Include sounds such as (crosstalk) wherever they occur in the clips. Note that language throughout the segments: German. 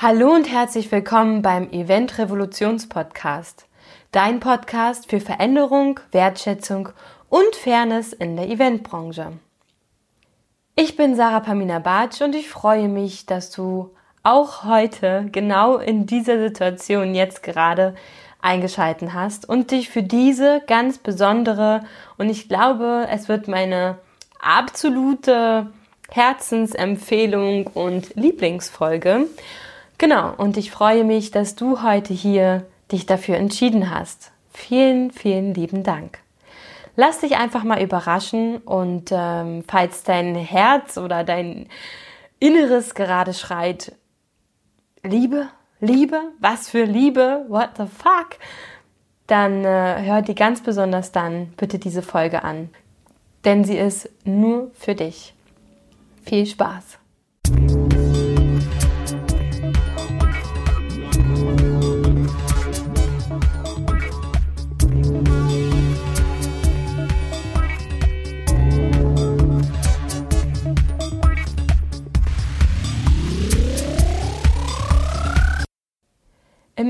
Hallo und herzlich willkommen beim Event Revolutions Podcast. Dein Podcast für Veränderung, Wertschätzung und Fairness in der Eventbranche. Ich bin Sarah Pamina Bartsch und ich freue mich, dass du auch heute genau in dieser Situation jetzt gerade eingeschalten hast und dich für diese ganz besondere und ich glaube, es wird meine absolute Herzensempfehlung und Lieblingsfolge Genau, und ich freue mich, dass du heute hier dich dafür entschieden hast. Vielen, vielen lieben Dank. Lass dich einfach mal überraschen und ähm, falls dein Herz oder dein Inneres gerade schreit, Liebe, Liebe, was für Liebe, what the fuck, dann äh, hör dir ganz besonders dann bitte diese Folge an, denn sie ist nur für dich. Viel Spaß!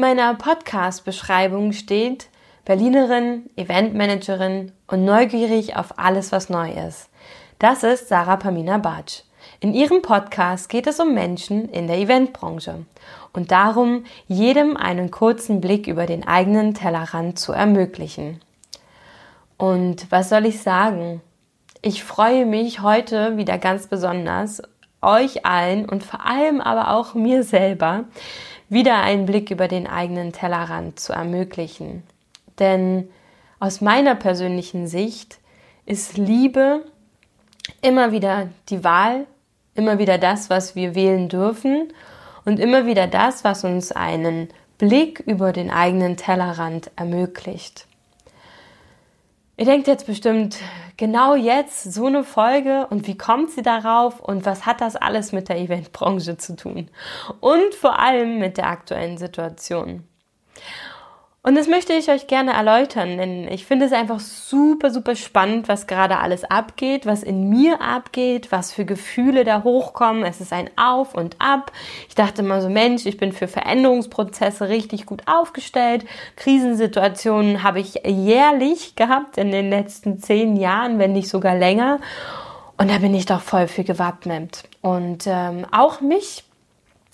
Meiner Podcast-Beschreibung steht Berlinerin, Eventmanagerin und neugierig auf alles, was neu ist. Das ist Sarah Pamina Batsch. In ihrem Podcast geht es um Menschen in der Eventbranche und darum, jedem einen kurzen Blick über den eigenen Tellerrand zu ermöglichen. Und was soll ich sagen? Ich freue mich heute wieder ganz besonders, euch allen und vor allem aber auch mir selber wieder einen Blick über den eigenen Tellerrand zu ermöglichen. Denn aus meiner persönlichen Sicht ist Liebe immer wieder die Wahl, immer wieder das, was wir wählen dürfen und immer wieder das, was uns einen Blick über den eigenen Tellerrand ermöglicht. Ihr denkt jetzt bestimmt, genau jetzt so eine Folge und wie kommt sie darauf und was hat das alles mit der Eventbranche zu tun? Und vor allem mit der aktuellen Situation. Und das möchte ich euch gerne erläutern, denn ich finde es einfach super, super spannend, was gerade alles abgeht, was in mir abgeht, was für Gefühle da hochkommen. Es ist ein Auf und Ab. Ich dachte immer so, Mensch, ich bin für Veränderungsprozesse richtig gut aufgestellt. Krisensituationen habe ich jährlich gehabt in den letzten zehn Jahren, wenn nicht sogar länger. Und da bin ich doch voll für gewappnet. Und ähm, auch mich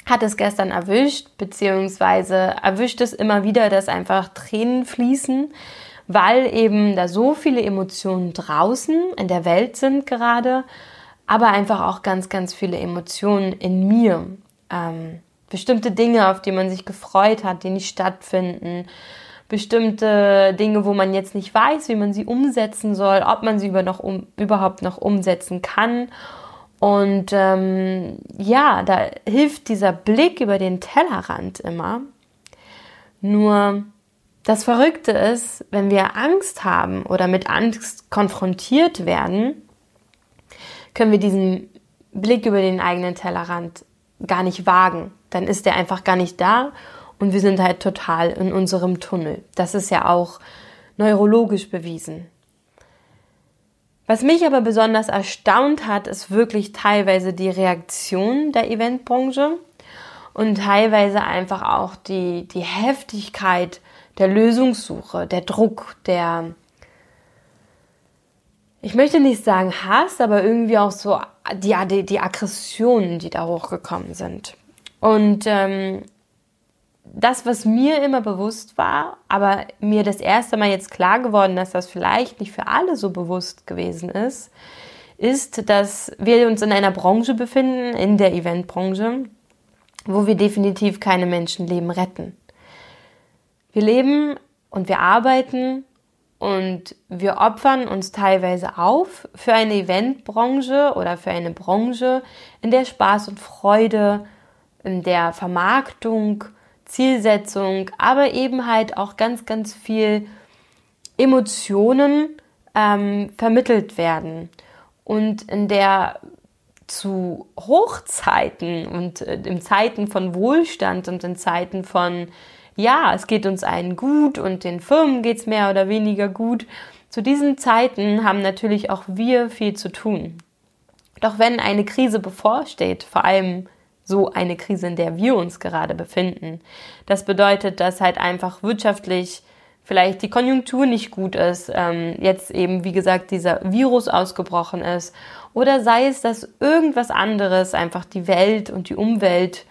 hat es gestern erwischt, beziehungsweise erwischt es immer wieder, dass einfach Tränen fließen, weil eben da so viele Emotionen draußen in der Welt sind gerade, aber einfach auch ganz, ganz viele Emotionen in mir. Ähm, bestimmte Dinge, auf die man sich gefreut hat, die nicht stattfinden. Bestimmte Dinge, wo man jetzt nicht weiß, wie man sie umsetzen soll, ob man sie über noch um, überhaupt noch umsetzen kann. Und ähm, ja, da hilft dieser Blick über den Tellerrand immer. Nur das Verrückte ist, wenn wir Angst haben oder mit Angst konfrontiert werden, können wir diesen Blick über den eigenen Tellerrand gar nicht wagen. Dann ist der einfach gar nicht da und wir sind halt total in unserem Tunnel. Das ist ja auch neurologisch bewiesen. Was mich aber besonders erstaunt hat, ist wirklich teilweise die Reaktion der Eventbranche und teilweise einfach auch die, die Heftigkeit der Lösungssuche, der Druck, der, ich möchte nicht sagen Hass, aber irgendwie auch so die, die, die Aggressionen, die da hochgekommen sind. Und ähm, das, was mir immer bewusst war, aber mir das erste Mal jetzt klar geworden, dass das vielleicht nicht für alle so bewusst gewesen ist, ist, dass wir uns in einer Branche befinden, in der Eventbranche, wo wir definitiv keine Menschenleben retten. Wir leben und wir arbeiten und wir opfern uns teilweise auf für eine Eventbranche oder für eine Branche, in der Spaß und Freude, in der Vermarktung, Zielsetzung, aber eben halt auch ganz, ganz viel Emotionen ähm, vermittelt werden. Und in der zu Hochzeiten und äh, in Zeiten von Wohlstand und in Zeiten von, ja, es geht uns allen gut und den Firmen geht es mehr oder weniger gut, zu diesen Zeiten haben natürlich auch wir viel zu tun. Doch wenn eine Krise bevorsteht, vor allem so eine Krise, in der wir uns gerade befinden. Das bedeutet, dass halt einfach wirtschaftlich vielleicht die Konjunktur nicht gut ist, ähm, jetzt eben, wie gesagt, dieser Virus ausgebrochen ist, oder sei es, dass irgendwas anderes einfach die Welt und die Umwelt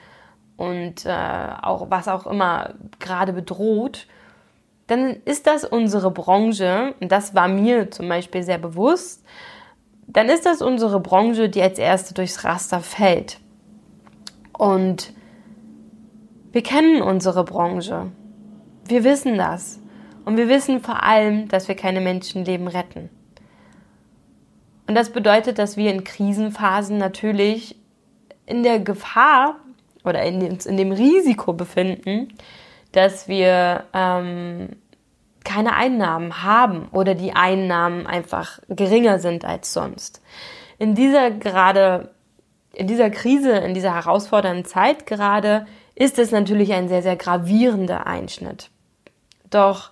und äh, auch was auch immer gerade bedroht, dann ist das unsere Branche, und das war mir zum Beispiel sehr bewusst, dann ist das unsere Branche, die als erste durchs Raster fällt. Und wir kennen unsere Branche. Wir wissen das. Und wir wissen vor allem, dass wir keine Menschenleben retten. Und das bedeutet, dass wir in Krisenphasen natürlich in der Gefahr oder in dem, in dem Risiko befinden, dass wir ähm, keine Einnahmen haben oder die Einnahmen einfach geringer sind als sonst. In dieser gerade, in dieser Krise, in dieser herausfordernden Zeit gerade, ist es natürlich ein sehr, sehr gravierender Einschnitt. Doch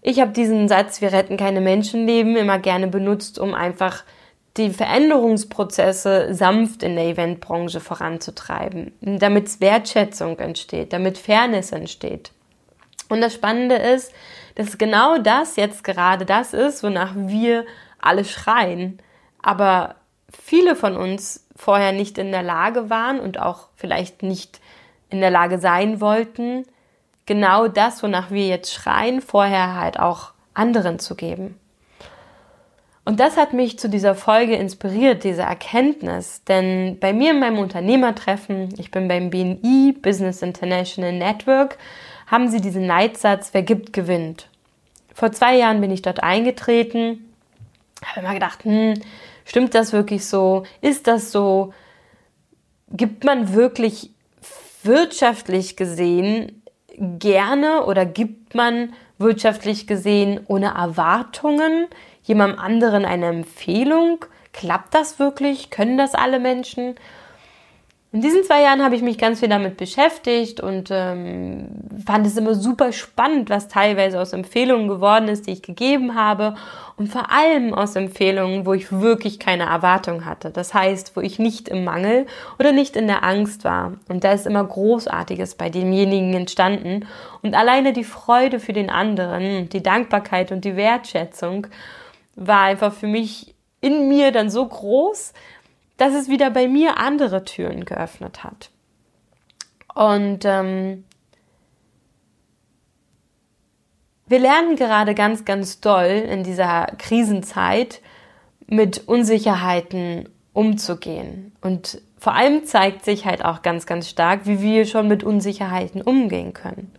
ich habe diesen Satz, wir retten keine Menschenleben, immer gerne benutzt, um einfach die Veränderungsprozesse sanft in der Eventbranche voranzutreiben, damit Wertschätzung entsteht, damit Fairness entsteht. Und das Spannende ist, dass genau das jetzt gerade das ist, wonach wir alle schreien, aber viele von uns vorher nicht in der Lage waren und auch vielleicht nicht in der Lage sein wollten, genau das, wonach wir jetzt schreien, vorher halt auch anderen zu geben. Und das hat mich zu dieser Folge inspiriert, diese Erkenntnis. Denn bei mir in meinem Unternehmertreffen, ich bin beim BNI, Business International Network, haben sie diesen Leitsatz, wer gibt, gewinnt. Vor zwei Jahren bin ich dort eingetreten, habe immer gedacht, hm, stimmt das wirklich so? Ist das so? Gibt man wirklich wirtschaftlich gesehen gerne oder gibt man wirtschaftlich gesehen ohne Erwartungen jemandem anderen eine Empfehlung? Klappt das wirklich? Können das alle Menschen? In diesen zwei Jahren habe ich mich ganz viel damit beschäftigt und ähm, fand es immer super spannend, was teilweise aus Empfehlungen geworden ist, die ich gegeben habe und vor allem aus Empfehlungen, wo ich wirklich keine Erwartung hatte. Das heißt, wo ich nicht im Mangel oder nicht in der Angst war. Und da ist immer Großartiges bei demjenigen entstanden und alleine die Freude für den anderen, die Dankbarkeit und die Wertschätzung war einfach für mich in mir dann so groß, dass es wieder bei mir andere Türen geöffnet hat. Und ähm, wir lernen gerade ganz, ganz doll in dieser Krisenzeit mit Unsicherheiten umzugehen. Und vor allem zeigt sich halt auch ganz, ganz stark, wie wir schon mit Unsicherheiten umgehen können.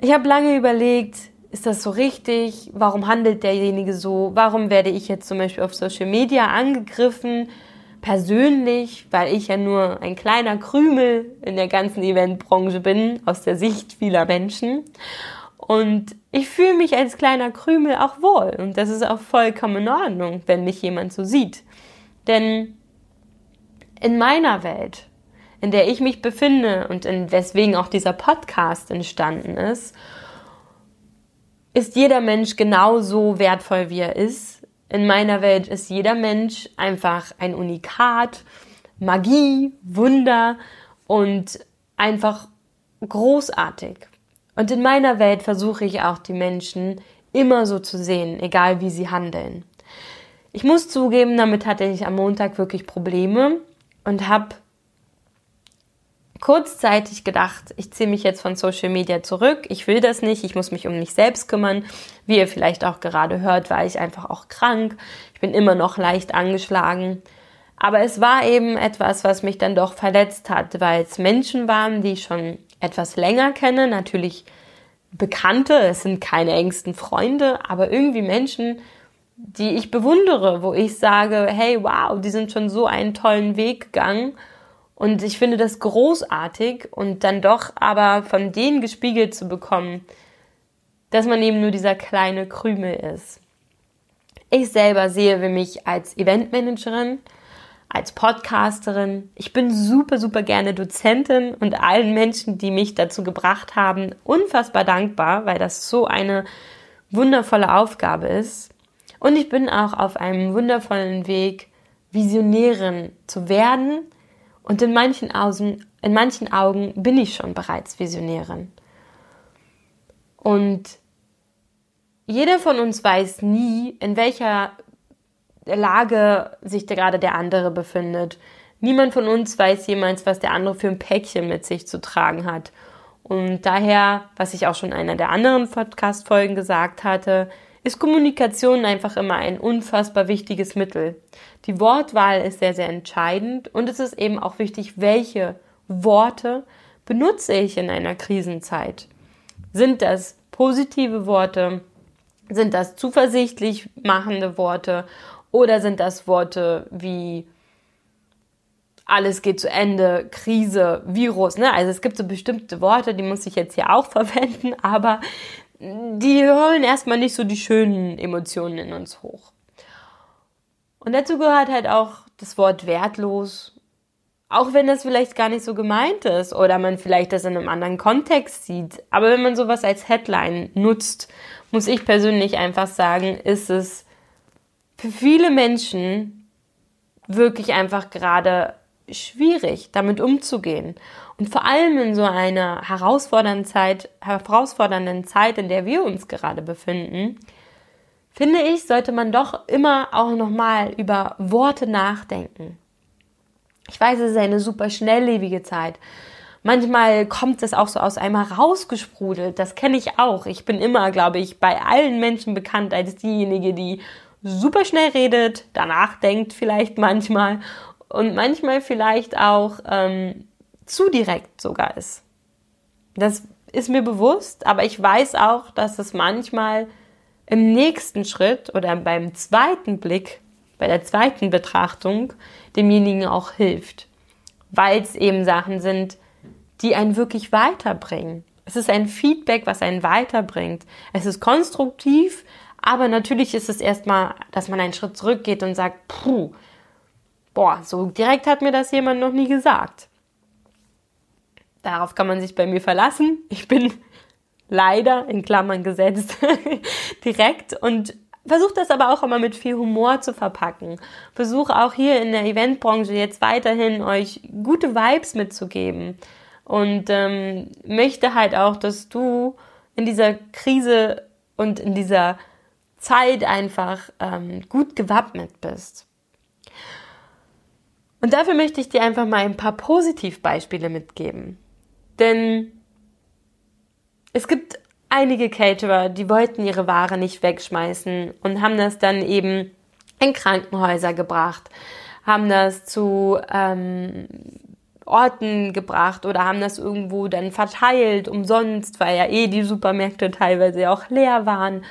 Ich habe lange überlegt, ist das so richtig? Warum handelt derjenige so? Warum werde ich jetzt zum Beispiel auf Social Media angegriffen? Persönlich, weil ich ja nur ein kleiner Krümel in der ganzen Eventbranche bin, aus der Sicht vieler Menschen. Und ich fühle mich als kleiner Krümel auch wohl. Und das ist auch vollkommen in Ordnung, wenn mich jemand so sieht. Denn in meiner Welt, in der ich mich befinde und in weswegen auch dieser Podcast entstanden ist, ist jeder Mensch genauso wertvoll, wie er ist. In meiner Welt ist jeder Mensch einfach ein Unikat, Magie, Wunder und einfach großartig. Und in meiner Welt versuche ich auch die Menschen immer so zu sehen, egal wie sie handeln. Ich muss zugeben, damit hatte ich am Montag wirklich Probleme und habe kurzzeitig gedacht, ich ziehe mich jetzt von Social Media zurück, ich will das nicht, ich muss mich um mich selbst kümmern. Wie ihr vielleicht auch gerade hört, war ich einfach auch krank. Ich bin immer noch leicht angeschlagen. Aber es war eben etwas, was mich dann doch verletzt hat, weil es Menschen waren, die ich schon etwas länger kenne, natürlich Bekannte, es sind keine engsten Freunde, aber irgendwie Menschen, die ich bewundere, wo ich sage, hey, wow, die sind schon so einen tollen Weg gegangen und ich finde das großartig und dann doch aber von denen gespiegelt zu bekommen, dass man eben nur dieser kleine Krümel ist. Ich selber sehe mich als Eventmanagerin, als Podcasterin. Ich bin super, super gerne Dozentin und allen Menschen, die mich dazu gebracht haben, unfassbar dankbar, weil das so eine wundervolle Aufgabe ist. Und ich bin auch auf einem wundervollen Weg, Visionärin zu werden Und in manchen, Augen, in manchen Augen bin ich schon bereits Visionärin. Und jeder von uns weiß nie, in welcher Lage sich gerade der andere befindet. Niemand von uns weiß jemals, was der andere für ein Päckchen mit sich zu tragen hat. Und daher, was ich auch schon in einer der anderen Podcast-Folgen gesagt hatte, ist Kommunikation einfach immer ein unfassbar wichtiges Mittel. Die Wortwahl ist sehr, sehr entscheidend und es ist eben auch wichtig, welche Worte benutze ich in einer Krisenzeit. Sind das positive Worte? Sind das zuversichtlich machende Worte? Oder sind das Worte wie alles geht zu Ende, Krise, Virus, ne? Also es gibt so bestimmte Worte, die muss ich jetzt hier auch (laughs) verwenden, aber die holen erstmal nicht so die schönen Emotionen in uns hoch. Und dazu gehört halt auch das Wort wertlos, auch wenn das vielleicht gar nicht so gemeint ist oder man vielleicht das in einem anderen Kontext sieht. Aber wenn man sowas als Headline nutzt, muss ich persönlich einfach sagen, ist es für viele Menschen wirklich einfach gerade schwierig, damit umzugehen. Und vor allem in so einer herausfordernden Zeit, herausfordernden Zeit, in der wir uns gerade befinden, finde ich, sollte man doch immer auch nochmal über Worte nachdenken. Ich weiß, es ist eine super schnelllebige Zeit. Manchmal kommt es auch so aus einmal rausgesprudelt. Das kenne ich auch. Ich bin immer, glaube ich, bei allen Menschen bekannt als diejenige, die super schnell redet, danach denkt vielleicht manchmal und manchmal vielleicht auch ähm, zu direkt sogar ist. Das ist mir bewusst, aber ich weiß auch, dass es manchmal im nächsten Schritt oder beim zweiten Blick, bei der zweiten Betrachtung demjenigen auch hilft, weil es eben Sachen sind, die einen wirklich weiterbringen. Es ist ein Feedback, was einen weiterbringt. Es ist konstruktiv, aber natürlich ist es erstmal, dass man einen Schritt zurückgeht und sagt, puh, boah, so direkt hat mir das jemand noch nie gesagt. Darauf kann man sich bei mir verlassen. Ich bin leider in Klammern gesetzt (laughs) direkt und versuche das aber auch immer mit viel Humor zu verpacken. Versuche auch hier in der Eventbranche jetzt weiterhin euch gute Vibes mitzugeben und ähm, möchte halt auch, dass du in dieser Krise und in dieser Zeit einfach ähm, gut gewappnet bist. Und dafür möchte ich dir einfach mal ein paar Positivbeispiele mitgeben. Denn es gibt einige Caterer, die wollten ihre Ware nicht wegschmeißen und haben das dann eben in Krankenhäuser gebracht, haben das zu ähm, Orten gebracht oder haben das irgendwo dann verteilt umsonst, weil ja eh die Supermärkte teilweise auch leer waren.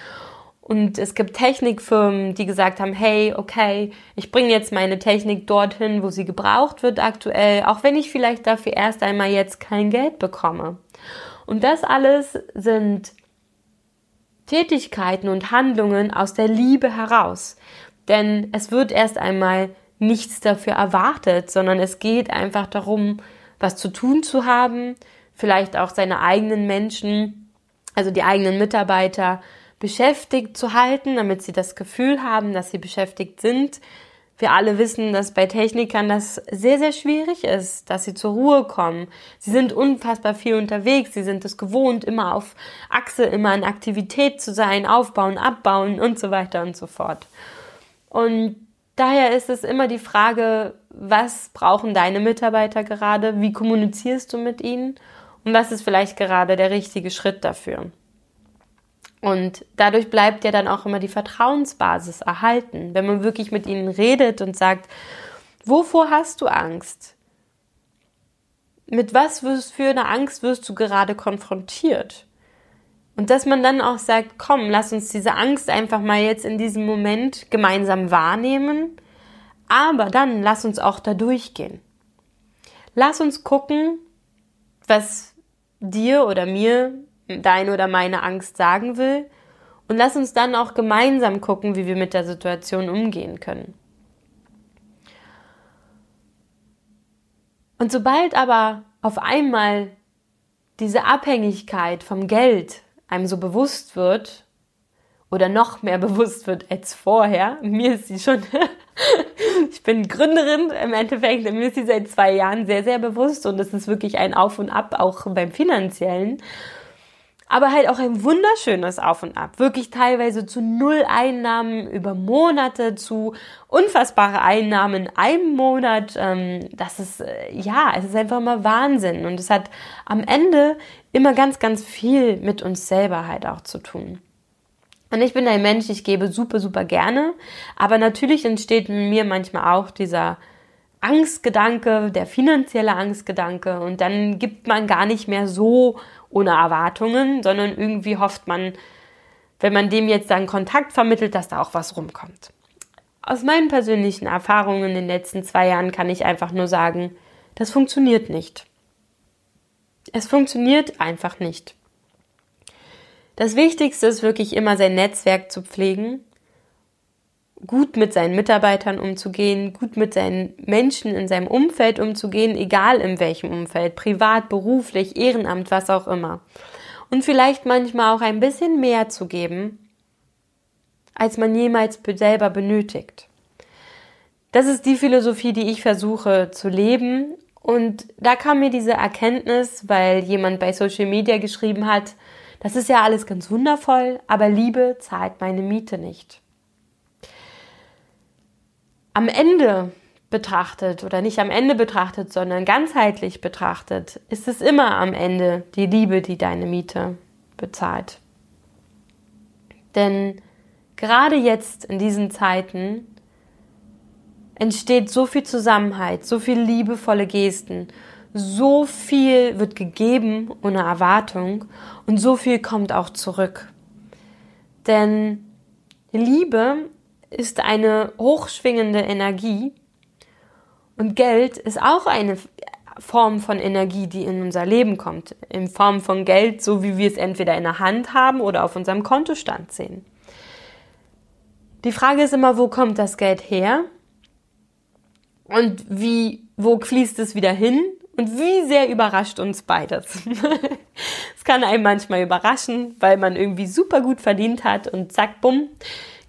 Und es gibt Technikfirmen, die gesagt haben, hey, okay, ich bringe jetzt meine Technik dorthin, wo sie gebraucht wird aktuell, auch wenn ich vielleicht dafür erst einmal jetzt kein Geld bekomme. Und das alles sind Tätigkeiten und Handlungen aus der Liebe heraus. Denn es wird erst einmal nichts dafür erwartet, sondern es geht einfach darum, was zu tun zu haben, vielleicht auch seine eigenen Menschen, also die eigenen Mitarbeiter beschäftigt zu halten, damit sie das Gefühl haben, dass sie beschäftigt sind. Wir alle wissen, dass bei Technikern das sehr, sehr schwierig ist, dass sie zur Ruhe kommen. Sie sind unfassbar viel unterwegs, sie sind es gewohnt, immer auf Achse, immer in Aktivität zu sein, aufbauen, abbauen und so weiter und so fort. Und daher ist es immer die Frage, was brauchen deine Mitarbeiter gerade, wie kommunizierst du mit ihnen und was ist vielleicht gerade der richtige Schritt dafür. Und dadurch bleibt ja dann auch immer die Vertrauensbasis erhalten, wenn man wirklich mit ihnen redet und sagt, wovor hast du Angst? Mit was wirst, für eine Angst wirst du gerade konfrontiert? Und dass man dann auch sagt, komm, lass uns diese Angst einfach mal jetzt in diesem Moment gemeinsam wahrnehmen, aber dann lass uns auch da durchgehen. Lass uns gucken, was dir oder mir deine oder meine Angst sagen will. Und lass uns dann auch gemeinsam gucken, wie wir mit der Situation umgehen können. Und sobald aber auf einmal diese Abhängigkeit vom Geld einem so bewusst wird oder noch mehr (laughs) bewusst wird als vorher. Mir ist sie schon, (laughs) ich bin Gründerin im Endeffekt, mir ist sie seit zwei Jahren sehr, sehr bewusst und es ist wirklich ein Auf und Ab, auch beim finanziellen. Aber halt auch ein wunderschönes Auf und Ab. Wirklich teilweise zu null Einnahmen über Monate, zu unfassbare Einnahmen in einem Monat. Ähm, das ist, äh, ja, es ist einfach immer Wahnsinn. Und es hat am Ende immer ganz, ganz viel mit uns selber halt auch zu tun. Und ich bin ein Mensch, ich gebe super, super gerne. Aber natürlich entsteht mir manchmal auch dieser Angstgedanke, der finanzielle Angstgedanke. Und dann gibt man gar nicht mehr so ohne Erwartungen, sondern irgendwie hofft man, wenn man dem jetzt dann Kontakt vermittelt, dass da auch was rumkommt. Aus meinen persönlichen Erfahrungen in den letzten zwei Jahren kann ich einfach nur sagen, das funktioniert nicht. Es funktioniert einfach nicht. Das Wichtigste ist wirklich immer sein Netzwerk zu pflegen, gut mit seinen Mitarbeitern umzugehen, gut mit seinen Menschen in seinem Umfeld umzugehen, egal in welchem Umfeld, privat, beruflich, Ehrenamt, was auch immer. Und vielleicht manchmal auch ein bisschen mehr zu geben, als man jemals selber benötigt. Das ist die Philosophie, die ich versuche zu leben. Und da kam mir diese Erkenntnis, weil jemand bei Social Media geschrieben hat, das ist ja alles ganz wundervoll, aber Liebe zahlt meine Miete nicht. Am Ende betrachtet oder nicht am Ende betrachtet, sondern ganzheitlich betrachtet, ist es immer am Ende die Liebe, die deine Miete bezahlt. Denn gerade jetzt in diesen Zeiten entsteht so viel Zusammenhalt, so viel liebevolle Gesten so viel wird gegeben ohne Erwartung und so viel kommt auch zurück. Denn Liebe ist eine hochschwingende Energie und Geld ist auch eine Form von Energie, die in unser Leben kommt. In Form von Geld, so wie wir es entweder in der Hand haben oder auf unserem Kontostand sehen. Die Frage ist immer, wo kommt das Geld her? Und wie, wo fließt es wieder hin? Und wie sehr überrascht uns beides. (laughs) Es kann einem manchmal überraschen, weil man irgendwie super gut verdient hat und zack, bumm,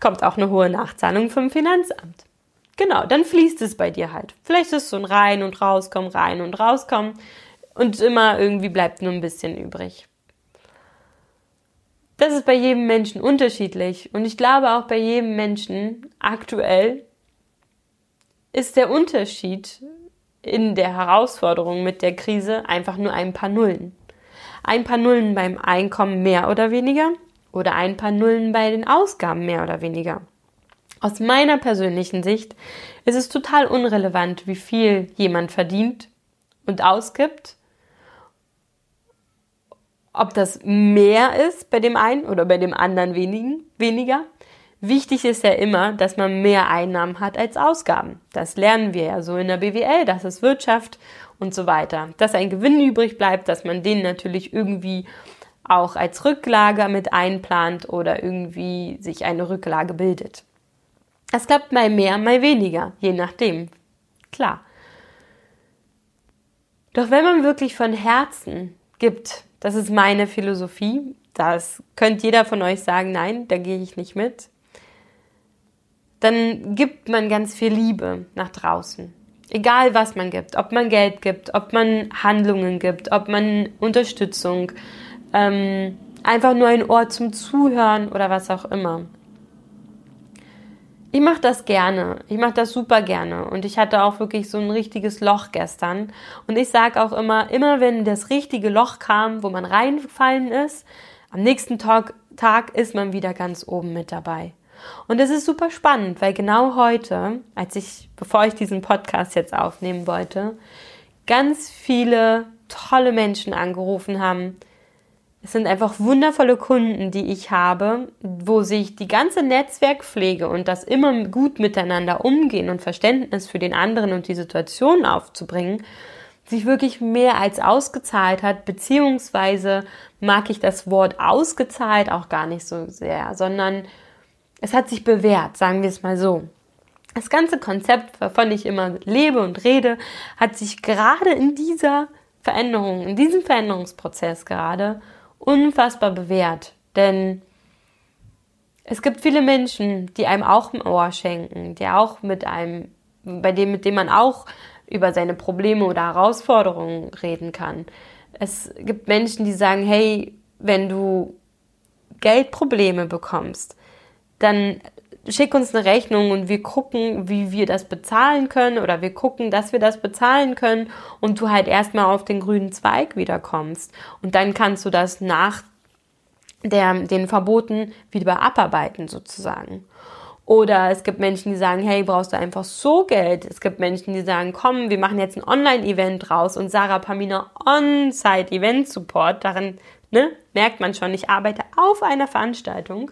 kommt auch eine hohe Nachzahlung vom Finanzamt. Genau, dann fließt es bei dir halt. Vielleicht ist es so ein Rein und Rauskommen, Rein und Rauskommen und immer irgendwie bleibt nur ein bisschen übrig. Das ist bei jedem Menschen unterschiedlich und ich glaube auch bei jedem Menschen aktuell ist der Unterschied in der Herausforderung mit der Krise einfach nur ein paar Nullen. Ein paar Nullen beim Einkommen mehr oder weniger oder ein paar Nullen bei den Ausgaben mehr oder weniger. Aus meiner persönlichen Sicht ist es total unrelevant, wie viel jemand verdient und ausgibt. Ob das mehr ist bei dem einen oder bei dem anderen wenigen, weniger. Wichtig ist ja immer, dass man mehr Einnahmen hat als Ausgaben. Das lernen wir ja so in der BWL, das ist Wirtschaft und so weiter. Dass ein Gewinn übrig bleibt, dass man den natürlich irgendwie auch als Rücklage mit einplant oder irgendwie sich eine Rücklage bildet. Das klappt mal mehr, mal weniger, je nachdem. Klar. Doch wenn man wirklich von Herzen gibt, das ist meine Philosophie, das könnte jeder von euch sagen, nein, da gehe ich nicht mit dann gibt man ganz viel Liebe nach draußen. Egal was man gibt, ob man Geld gibt, ob man Handlungen gibt, ob man Unterstützung, ähm, einfach nur ein Ohr zum Zuhören oder was auch immer. Ich mache das gerne. Ich mache das super gerne. Und ich hatte auch wirklich so ein richtiges Loch gestern. Und ich sage auch immer, immer wenn das richtige Loch kam, wo man reingefallen ist, am nächsten Tag, Tag ist man wieder ganz oben mit dabei. Und es ist super spannend, weil genau heute, als ich, bevor ich diesen Podcast jetzt aufnehmen wollte, ganz viele tolle Menschen angerufen haben. Es sind einfach wundervolle Kunden, die ich habe, wo sich die ganze Netzwerkpflege und das immer gut miteinander umgehen und Verständnis für den anderen und die Situation aufzubringen, sich wirklich mehr als ausgezahlt hat, beziehungsweise mag ich das Wort ausgezahlt auch gar nicht so sehr, sondern es hat sich bewährt, sagen wir es mal so. Das ganze Konzept, wovon ich immer lebe und rede, hat sich gerade in dieser Veränderung, in diesem Veränderungsprozess gerade unfassbar bewährt. Denn Es gibt viele Menschen, die einem auch ein Ohr schenken, die auch mit einem, bei dem, mit dem man auch über seine Probleme oder Herausforderungen reden kann. Es gibt Menschen, die sagen, hey, wenn du Geldprobleme bekommst, dann schick uns eine Rechnung und wir gucken, wie wir das bezahlen können oder wir gucken, dass wir das bezahlen können und du halt erstmal auf den grünen Zweig wiederkommst. Und dann kannst du das nach der, den Verboten wieder abarbeiten sozusagen. Oder es gibt Menschen, die sagen, hey, brauchst du einfach so Geld? Es gibt Menschen, die sagen, komm, wir machen jetzt ein Online-Event raus und Sarah Pamina On-Site Event Support. Darin ne, merkt man schon, ich arbeite auf einer Veranstaltung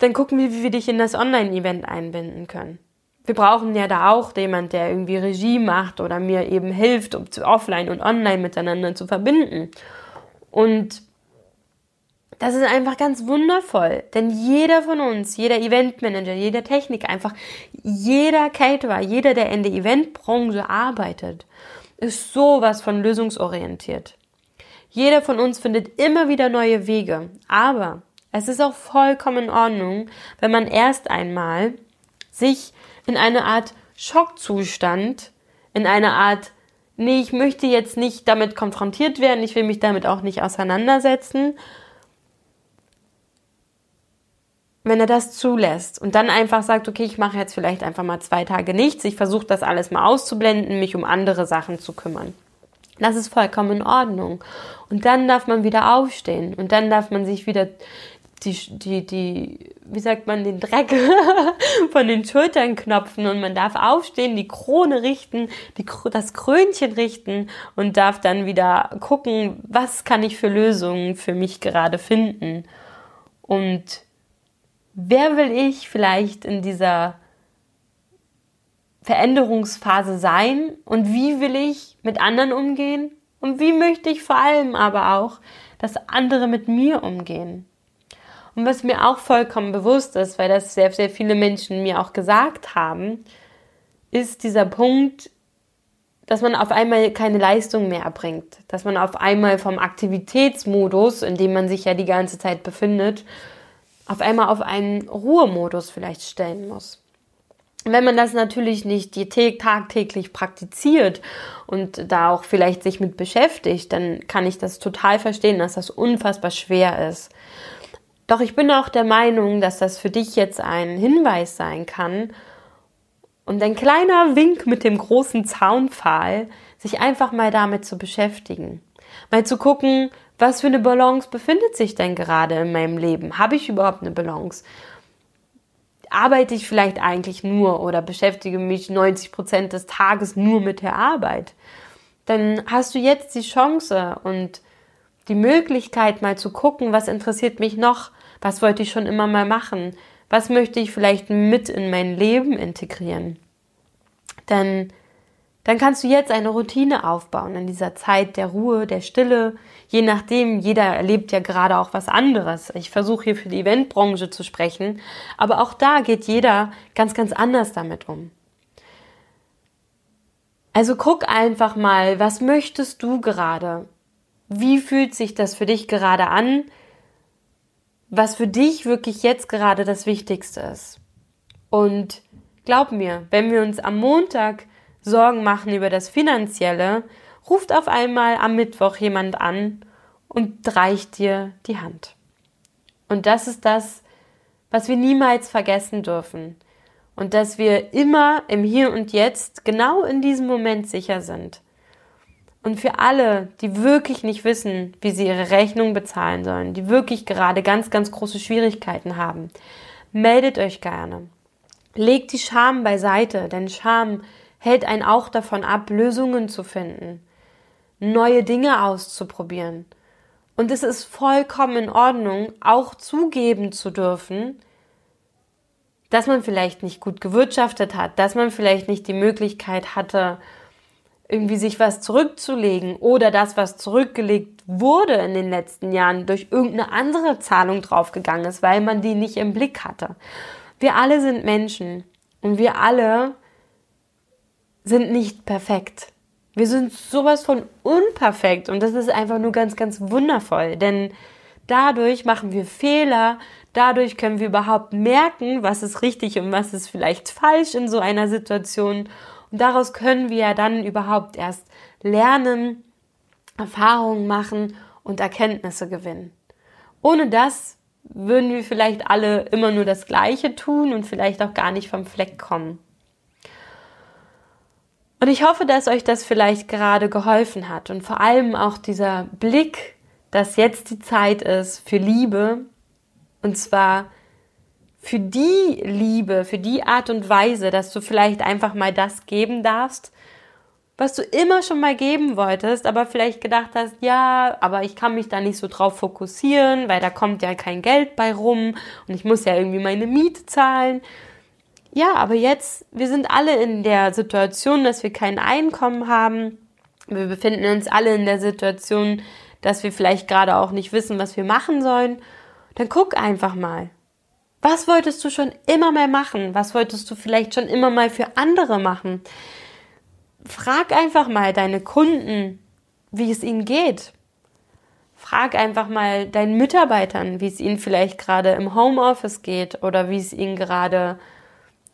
dann gucken wir, wie wir dich in das Online-Event einbinden können. Wir brauchen ja da auch jemand, der irgendwie Regie macht oder mir eben hilft, um offline und online miteinander zu verbinden. Und das ist einfach ganz wundervoll, denn jeder von uns, jeder Eventmanager, jeder Techniker, einfach jeder Caterer, jeder, der in der Eventbranche arbeitet, ist sowas von lösungsorientiert. Jeder von uns findet immer wieder neue Wege, aber es ist auch vollkommen in Ordnung, wenn man erst einmal sich in eine Art Schockzustand, in eine Art, nee, ich möchte jetzt nicht damit konfrontiert werden, ich will mich damit auch nicht auseinandersetzen, wenn er das zulässt und dann einfach sagt, okay, ich mache jetzt vielleicht einfach mal zwei Tage nichts, ich versuche das alles mal auszublenden, mich um andere Sachen zu kümmern. Das ist vollkommen in Ordnung. Und dann darf man wieder aufstehen und dann darf man sich wieder die, die, die, wie sagt man, den Dreck (laughs) von den Schultern knopfen und man darf aufstehen, die Krone richten, die, das Krönchen richten und darf dann wieder gucken, was kann ich für Lösungen für mich gerade finden und wer will ich vielleicht in dieser Veränderungsphase sein und wie will ich mit anderen umgehen und wie möchte ich vor allem aber auch, dass andere mit mir umgehen. Und was mir auch vollkommen bewusst ist, weil das sehr, sehr viele Menschen mir auch gesagt haben, ist dieser Punkt, dass man auf einmal keine Leistung mehr erbringt, dass man auf einmal vom Aktivitätsmodus, in dem man sich ja die ganze Zeit befindet, auf einmal auf einen Ruhemodus vielleicht stellen muss. Wenn man das natürlich nicht tagtäglich praktiziert und da auch vielleicht sich mit beschäftigt, dann kann ich das total verstehen, dass das unfassbar schwer ist. Doch ich bin auch der Meinung, dass das für dich jetzt ein Hinweis sein kann und ein kleiner Wink mit dem großen Zaunpfahl, sich einfach mal damit zu beschäftigen. Mal zu gucken, was für eine Balance befindet sich denn gerade in meinem Leben? Habe ich überhaupt eine Balance? Arbeite ich vielleicht eigentlich nur oder beschäftige mich 90 Prozent des Tages nur mit der Arbeit? Dann hast du jetzt die Chance und die Möglichkeit, mal zu gucken, was interessiert mich noch, was wollte ich schon immer mal machen? Was möchte ich vielleicht mit in mein Leben integrieren? Denn dann kannst du jetzt eine Routine aufbauen in dieser Zeit der Ruhe, der Stille. Je nachdem, jeder erlebt ja gerade auch was anderes. Ich versuche hier für die Eventbranche zu sprechen, aber auch da geht jeder ganz, ganz anders damit um. Also guck einfach mal, was möchtest du gerade? Wie fühlt sich das für dich gerade an? Was für dich wirklich jetzt gerade das Wichtigste ist. Und glaub mir, wenn wir uns am Montag Sorgen machen über das Finanzielle, ruft auf einmal am Mittwoch jemand an und reicht dir die Hand. Und das ist das, was wir niemals vergessen dürfen. Und dass wir immer im Hier und Jetzt genau in diesem Moment sicher sind. Und für alle, die wirklich nicht wissen, wie sie ihre Rechnung bezahlen sollen, die wirklich gerade ganz, ganz große Schwierigkeiten haben, meldet euch gerne. Legt die Scham beiseite, denn Scham hält einen auch davon ab, Lösungen zu finden, neue Dinge auszuprobieren. Und es ist vollkommen in Ordnung, auch zugeben zu dürfen, dass man vielleicht nicht gut gewirtschaftet hat, dass man vielleicht nicht die Möglichkeit hatte, irgendwie sich was zurückzulegen oder das, was zurückgelegt wurde in den letzten Jahren, durch irgendeine andere Zahlung draufgegangen ist, weil man die nicht im Blick hatte. Wir alle sind Menschen und wir alle sind nicht perfekt. Wir sind sowas von unperfekt und das ist einfach nur ganz, ganz wundervoll, denn dadurch machen wir Fehler, Dadurch können wir überhaupt merken, was ist richtig und was ist vielleicht falsch in so einer Situation. Und daraus können wir ja dann überhaupt erst lernen, Erfahrungen machen und Erkenntnisse gewinnen. Ohne das würden wir vielleicht alle immer nur das Gleiche tun und vielleicht auch gar nicht vom Fleck kommen. Und ich hoffe, dass euch das vielleicht gerade geholfen hat und vor allem auch dieser Blick, dass jetzt die Zeit ist für Liebe und zwar für die Liebe, für die Art und Weise, dass du vielleicht einfach mal das geben darfst, was du immer schon mal geben wolltest, aber vielleicht gedacht hast, ja, aber ich kann mich da nicht so drauf fokussieren, weil da kommt ja kein Geld bei rum und ich muss ja irgendwie meine Miete zahlen. Ja, aber jetzt, wir sind alle in der Situation, dass wir kein Einkommen haben. Wir befinden uns alle in der Situation, dass wir vielleicht gerade auch nicht wissen, was wir machen sollen. Dann guck einfach mal. Was wolltest du schon immer mal machen? Was wolltest du vielleicht schon immer mal für andere machen? Frag einfach mal deine Kunden, wie es ihnen geht. Frag einfach mal deinen Mitarbeitern, wie es ihnen vielleicht gerade im Homeoffice geht oder wie es ihnen gerade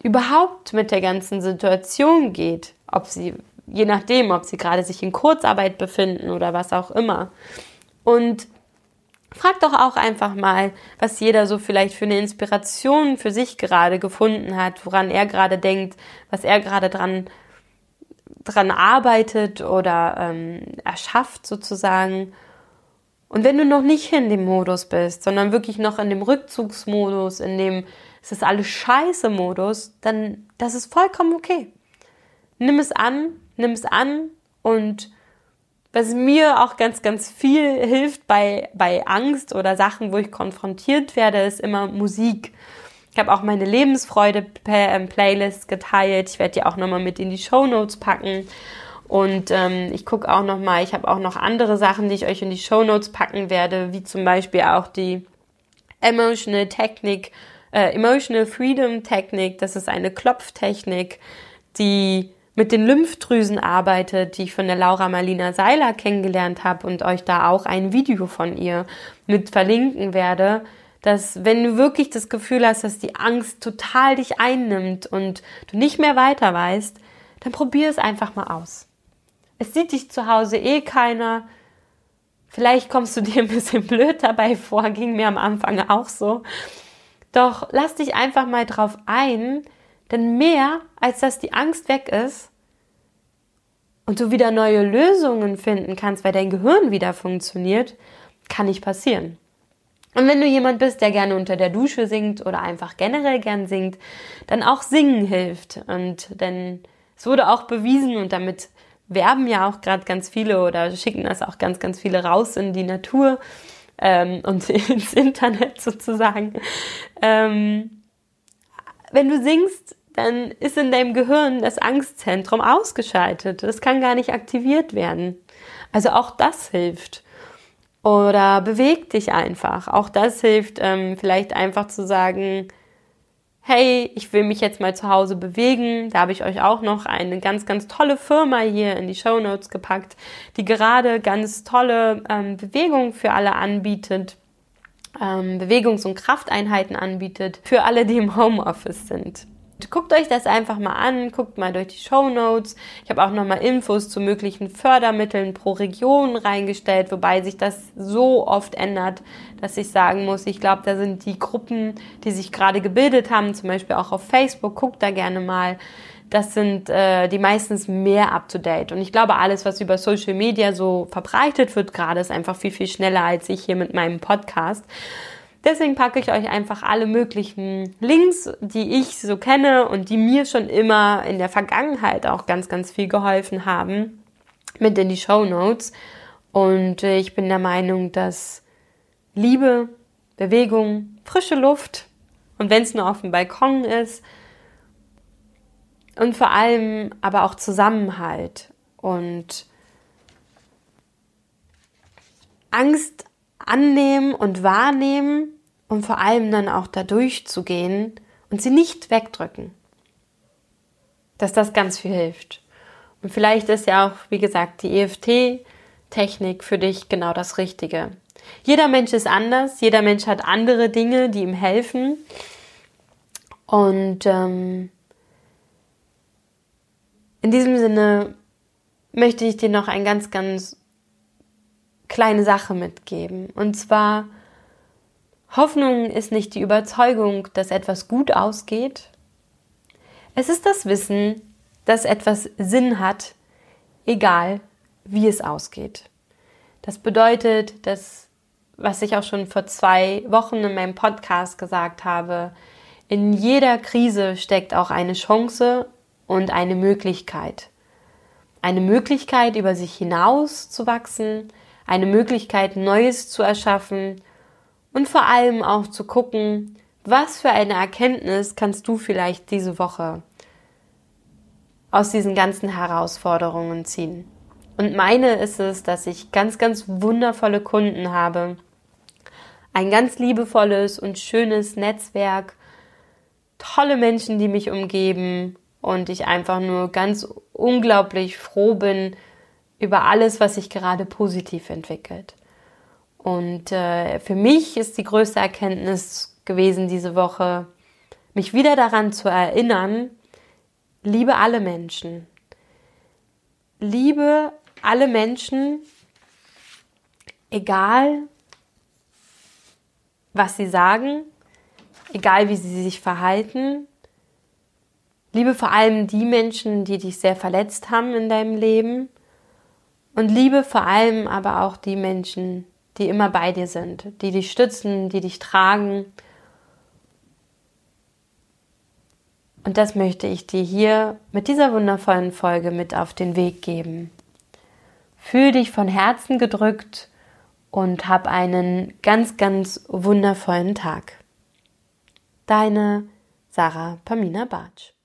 überhaupt mit der ganzen Situation geht, ob sie, je nachdem, ob sie gerade sich in Kurzarbeit befinden oder was auch immer. Und frag doch auch einfach mal, was jeder so vielleicht für eine Inspiration für sich gerade gefunden hat, woran er gerade denkt, was er gerade dran dran arbeitet oder ähm, erschafft sozusagen. Und wenn du noch nicht in dem Modus bist, sondern wirklich noch in dem Rückzugsmodus, in dem es ist alles scheiße Modus, dann das ist vollkommen okay. Nimm es an, nimm es an und was mir auch ganz, ganz viel hilft bei, bei Angst oder Sachen, wo ich konfrontiert werde, ist immer Musik. Ich habe auch meine Lebensfreude-Playlist ähm, geteilt. Ich werde die auch nochmal mit in die Show Notes packen. Und ähm, ich gucke auch nochmal, ich habe auch noch andere Sachen, die ich euch in die Show Notes packen werde, wie zum Beispiel auch die Emotional Technik äh, Emotional Freedom Technik. Das ist eine Klopftechnik, die mit den Lymphdrüsen arbeitet, die ich von der Laura Marlina Seiler kennengelernt habe und euch da auch ein Video von ihr mit verlinken werde, dass wenn du wirklich das Gefühl hast, dass die Angst total dich einnimmt und du nicht mehr weiter weißt, dann probier es einfach mal aus. Es sieht dich zu Hause eh keiner. Vielleicht kommst du (laughs) dir ein bisschen blöd dabei vor, ging mir am Anfang auch so. Doch lass dich einfach mal drauf ein, denn mehr als dass die Angst weg ist und du wieder neue Lösungen finden kannst, weil dein Gehirn wieder funktioniert, kann nicht passieren. Und wenn du jemand bist, der gerne unter der Dusche singt oder einfach generell gern singt, dann auch singen hilft. Und denn es wurde auch bewiesen und damit werben ja auch gerade ganz viele oder schicken das auch ganz, ganz viele raus in die Natur, ähm, und (laughs) ins Internet sozusagen. Ähm, wenn du singst, dann ist in deinem Gehirn das Angstzentrum ausgeschaltet. Es kann gar nicht aktiviert werden. Also auch das hilft. Oder beweg dich einfach. Auch das hilft, ähm, vielleicht einfach zu sagen, hey, ich will mich jetzt mal zu Hause bewegen. Da habe ich euch auch noch eine ganz, ganz tolle Firma hier in die Show Notes gepackt, die gerade ganz tolle ähm, Bewegungen für alle anbietet. Ähm, Bewegungs- und Krafteinheiten anbietet für alle, die im Homeoffice sind. Guckt euch das einfach mal an, guckt mal durch die Show Notes. Ich habe auch nochmal Infos zu möglichen Fördermitteln pro Region reingestellt, wobei sich das so oft ändert, dass ich sagen muss, ich glaube, da sind die Gruppen, die sich gerade gebildet haben, zum Beispiel auch auf Facebook, guckt da gerne mal. Das sind äh, die meistens mehr up-to-date. Und ich glaube, alles, was über Social Media so verbreitet wird, gerade ist einfach viel, viel schneller als ich hier mit meinem Podcast. Deswegen packe ich euch einfach alle möglichen Links, die ich so kenne und die mir schon immer in der Vergangenheit auch ganz, ganz viel geholfen haben, mit in die Show Notes. Und ich bin der Meinung, dass Liebe, Bewegung, frische Luft und wenn es nur auf dem Balkon ist und vor allem aber auch Zusammenhalt und Angst annehmen und wahrnehmen und vor allem dann auch da durchzugehen und sie nicht wegdrücken. Dass das ganz viel hilft. Und vielleicht ist ja auch, wie gesagt, die EFT Technik für dich genau das Richtige. Jeder Mensch ist anders, jeder Mensch hat andere Dinge, die ihm helfen. Und ähm, in diesem Sinne möchte ich dir noch eine ganz, ganz kleine Sache mitgeben. Und zwar, Hoffnung ist nicht die Überzeugung, dass etwas gut ausgeht. Es ist das Wissen, dass etwas Sinn hat, egal wie es ausgeht. Das bedeutet, dass, was ich auch schon vor zwei Wochen in meinem Podcast gesagt habe, in jeder Krise steckt auch eine Chance und eine Möglichkeit. Eine Möglichkeit, über sich hinaus zu wachsen, eine Möglichkeit, Neues zu erschaffen und vor allem auch zu gucken, was für eine Erkenntnis kannst du vielleicht diese Woche aus diesen ganzen Herausforderungen ziehen. Und meine ist es, dass ich ganz, ganz wundervolle Kunden habe, ein ganz liebevolles und schönes Netzwerk, tolle Menschen, die mich umgeben und ich einfach nur ganz unglaublich froh bin über alles, was sich gerade positiv entwickelt. Und äh, für mich ist die größte Erkenntnis gewesen diese Woche, mich wieder daran zu erinnern, liebe alle Menschen. Liebe alle Menschen, egal was sie sagen, egal wie sie sich verhalten. Liebe vor allem die Menschen, die dich sehr verletzt haben in deinem Leben. Und liebe vor allem aber auch die Menschen, die immer bei dir sind, die dich stützen, die dich tragen. Und das möchte ich dir hier mit dieser wundervollen Folge mit auf den Weg geben. Fühl dich von Herzen gedrückt und hab einen ganz, ganz wundervollen Tag. Deine Sarah Pamina Bartsch.